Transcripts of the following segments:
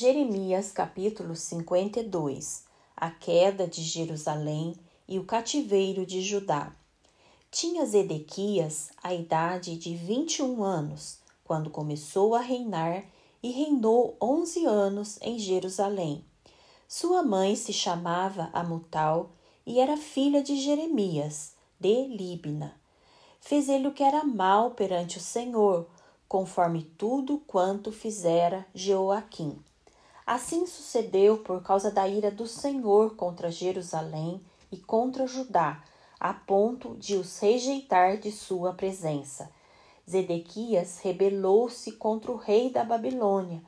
Jeremias capítulo 52 A queda de Jerusalém e o cativeiro de Judá. Tinha Zedequias a idade de vinte e um anos, quando começou a reinar, e reinou onze anos em Jerusalém. Sua mãe se chamava Amutal e era filha de Jeremias, de Libna. Fez ele o que era mal perante o Senhor, conforme tudo quanto fizera Jeoaquim Assim sucedeu por causa da ira do Senhor contra Jerusalém e contra Judá, a ponto de os rejeitar de sua presença. Zedequias rebelou-se contra o rei da Babilônia.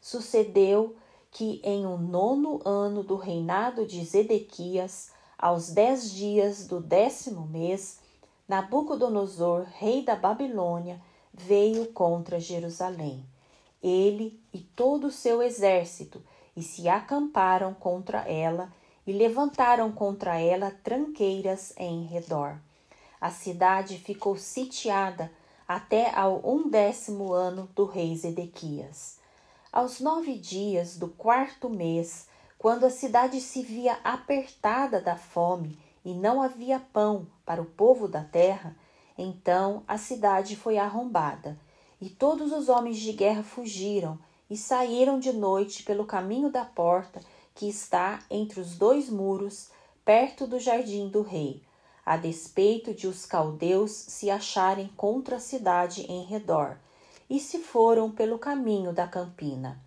Sucedeu que em um nono ano do reinado de Zedequias, aos dez dias do décimo mês, Nabucodonosor, rei da Babilônia, veio contra Jerusalém ele e todo o seu exército, e se acamparam contra ela e levantaram contra ela tranqueiras em redor. A cidade ficou sitiada até ao undécimo ano do rei Zedequias. Aos nove dias do quarto mês, quando a cidade se via apertada da fome e não havia pão para o povo da terra, então a cidade foi arrombada e todos os homens de guerra fugiram e saíram de noite pelo caminho da porta que está entre os dois muros, perto do jardim do rei, a despeito de os caldeus se acharem contra a cidade em redor, e se foram pelo caminho da campina.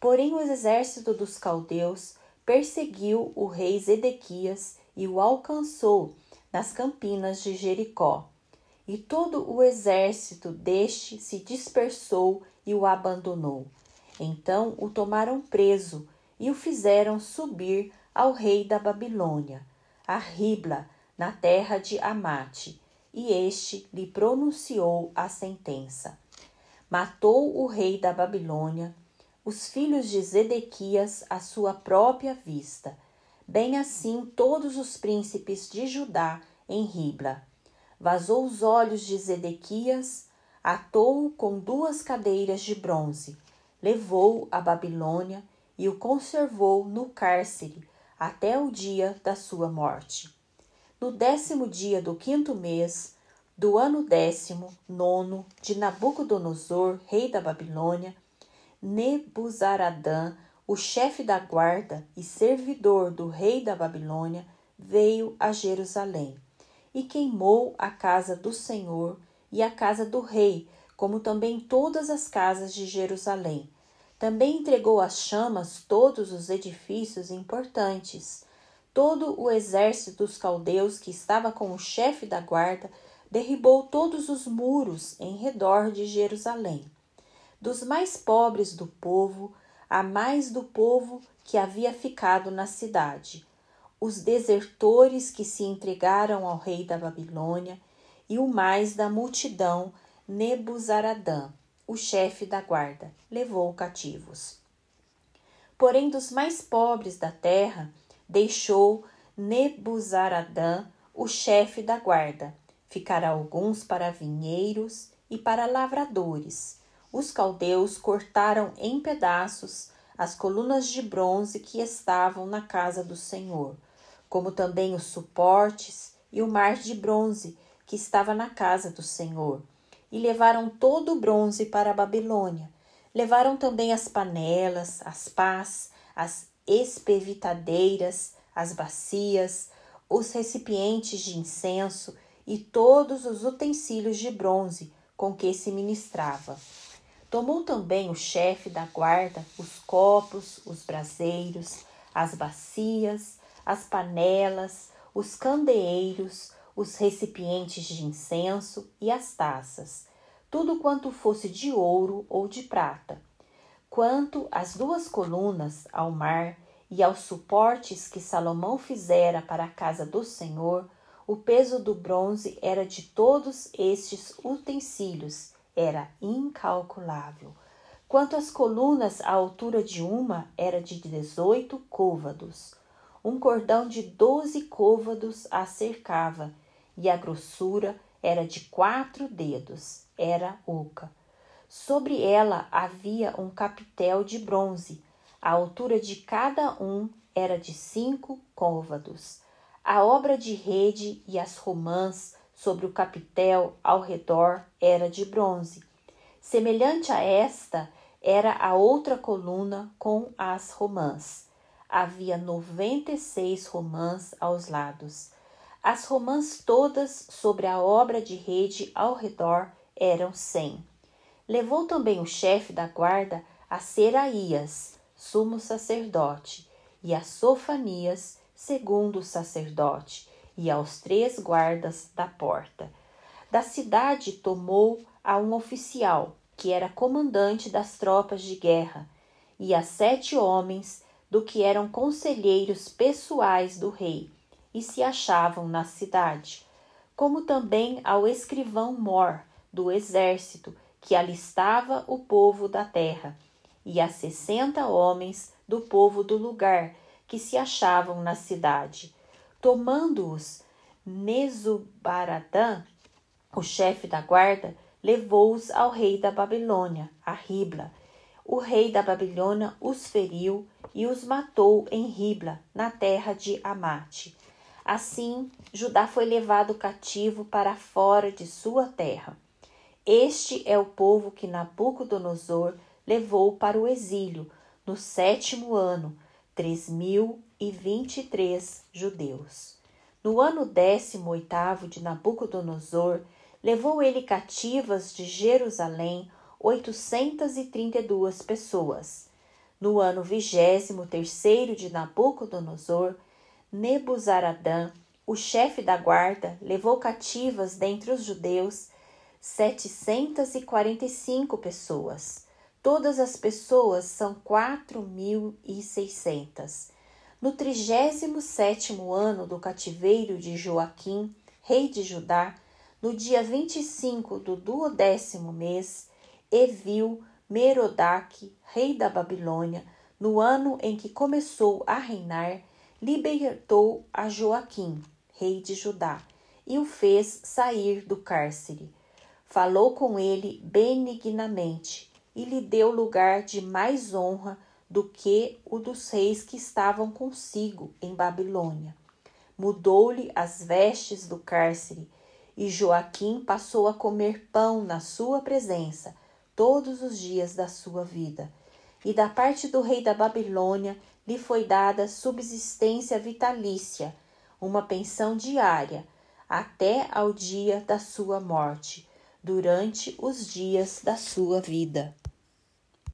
Porém, o exército dos caldeus perseguiu o rei Zedequias e o alcançou nas campinas de Jericó e todo o exército deste se dispersou e o abandonou. Então o tomaram preso e o fizeram subir ao rei da Babilônia, a Ribla, na terra de Amate, e este lhe pronunciou a sentença. Matou o rei da Babilônia os filhos de Zedequias à sua própria vista, bem assim todos os príncipes de Judá em Ribla vazou os olhos de Zedequias, atou-o com duas cadeiras de bronze, levou-o à Babilônia e o conservou no cárcere até o dia da sua morte. No décimo dia do quinto mês, do ano décimo nono de Nabucodonosor, rei da Babilônia, Nebuzaradã, o chefe da guarda e servidor do rei da Babilônia, veio a Jerusalém e queimou a casa do Senhor e a casa do rei, como também todas as casas de Jerusalém. Também entregou às chamas todos os edifícios importantes. Todo o exército dos caldeus que estava com o chefe da guarda derribou todos os muros em redor de Jerusalém. Dos mais pobres do povo, a mais do povo que havia ficado na cidade os desertores que se entregaram ao rei da Babilônia e o mais da multidão Nebuzaradã, o chefe da guarda, levou cativos. Porém, dos mais pobres da terra, deixou Nebuzaradã, o chefe da guarda. Ficará alguns para vinheiros e para lavradores. Os caldeus cortaram em pedaços as colunas de bronze que estavam na casa do Senhor como também os suportes e o mar de bronze que estava na casa do Senhor. E levaram todo o bronze para a Babilônia. Levaram também as panelas, as pás, as espevitadeiras, as bacias, os recipientes de incenso e todos os utensílios de bronze com que se ministrava. Tomou também o chefe da guarda os copos, os braseiros, as bacias, as panelas, os candeeiros, os recipientes de incenso e as taças, tudo quanto fosse de ouro ou de prata. Quanto às duas colunas, ao mar e aos suportes que Salomão fizera para a casa do Senhor, o peso do bronze era de todos estes utensílios, era incalculável. Quanto às colunas, a altura de uma era de dezoito côvados um cordão de doze côvados a cercava, e a grossura era de quatro dedos, era oca. Sobre ela havia um capitel de bronze, A altura de cada um era de cinco côvados. A obra de rede e as romãs sobre o capitel ao redor era de bronze. Semelhante a esta era a outra coluna com as romãs. Havia noventa e seis romãs aos lados. As romãs todas sobre a obra de rede ao redor eram cem. Levou também o chefe da guarda a Seraías, sumo sacerdote, e a Sofanias, segundo sacerdote, e aos três guardas da porta. Da cidade tomou a um oficial, que era comandante das tropas de guerra, e a sete homens do que eram conselheiros pessoais do rei, e se achavam na cidade, como também ao escrivão Mor, do exército, que alistava o povo da terra, e a sessenta homens do povo do lugar, que se achavam na cidade Tomando-os, Nezubaradã, o chefe da guarda, levou-os ao rei da Babilônia, a Ribla. O rei da Babilônia os feriu e os matou em Ribla, na terra de Amate. Assim, Judá foi levado cativo para fora de sua terra. Este é o povo que Nabucodonosor levou para o exílio no sétimo ano, três mil e vinte e três judeus. No ano décimo oitavo de Nabucodonosor, levou ele cativas de Jerusalém oitocentas e trinta e duas pessoas. No ano vigésimo terceiro de Nabucodonosor, Nebuzaradã, o chefe da guarda, levou cativas dentre os judeus setecentas e quarenta e cinco pessoas. Todas as pessoas são quatro mil e seiscentas. No trigésimo sétimo ano do cativeiro de Joaquim, rei de Judá, no dia vinte e cinco do duodécimo mês, Evil Merodach, rei da Babilônia, no ano em que começou a reinar, libertou a Joaquim, rei de Judá, e o fez sair do cárcere. Falou com ele benignamente e lhe deu lugar de mais honra do que o dos reis que estavam consigo em Babilônia. Mudou-lhe as vestes do cárcere, e Joaquim passou a comer pão na sua presença todos os dias da sua vida. E da parte do rei da Babilônia lhe foi dada subsistência vitalícia, uma pensão diária, até ao dia da sua morte, durante os dias da sua vida.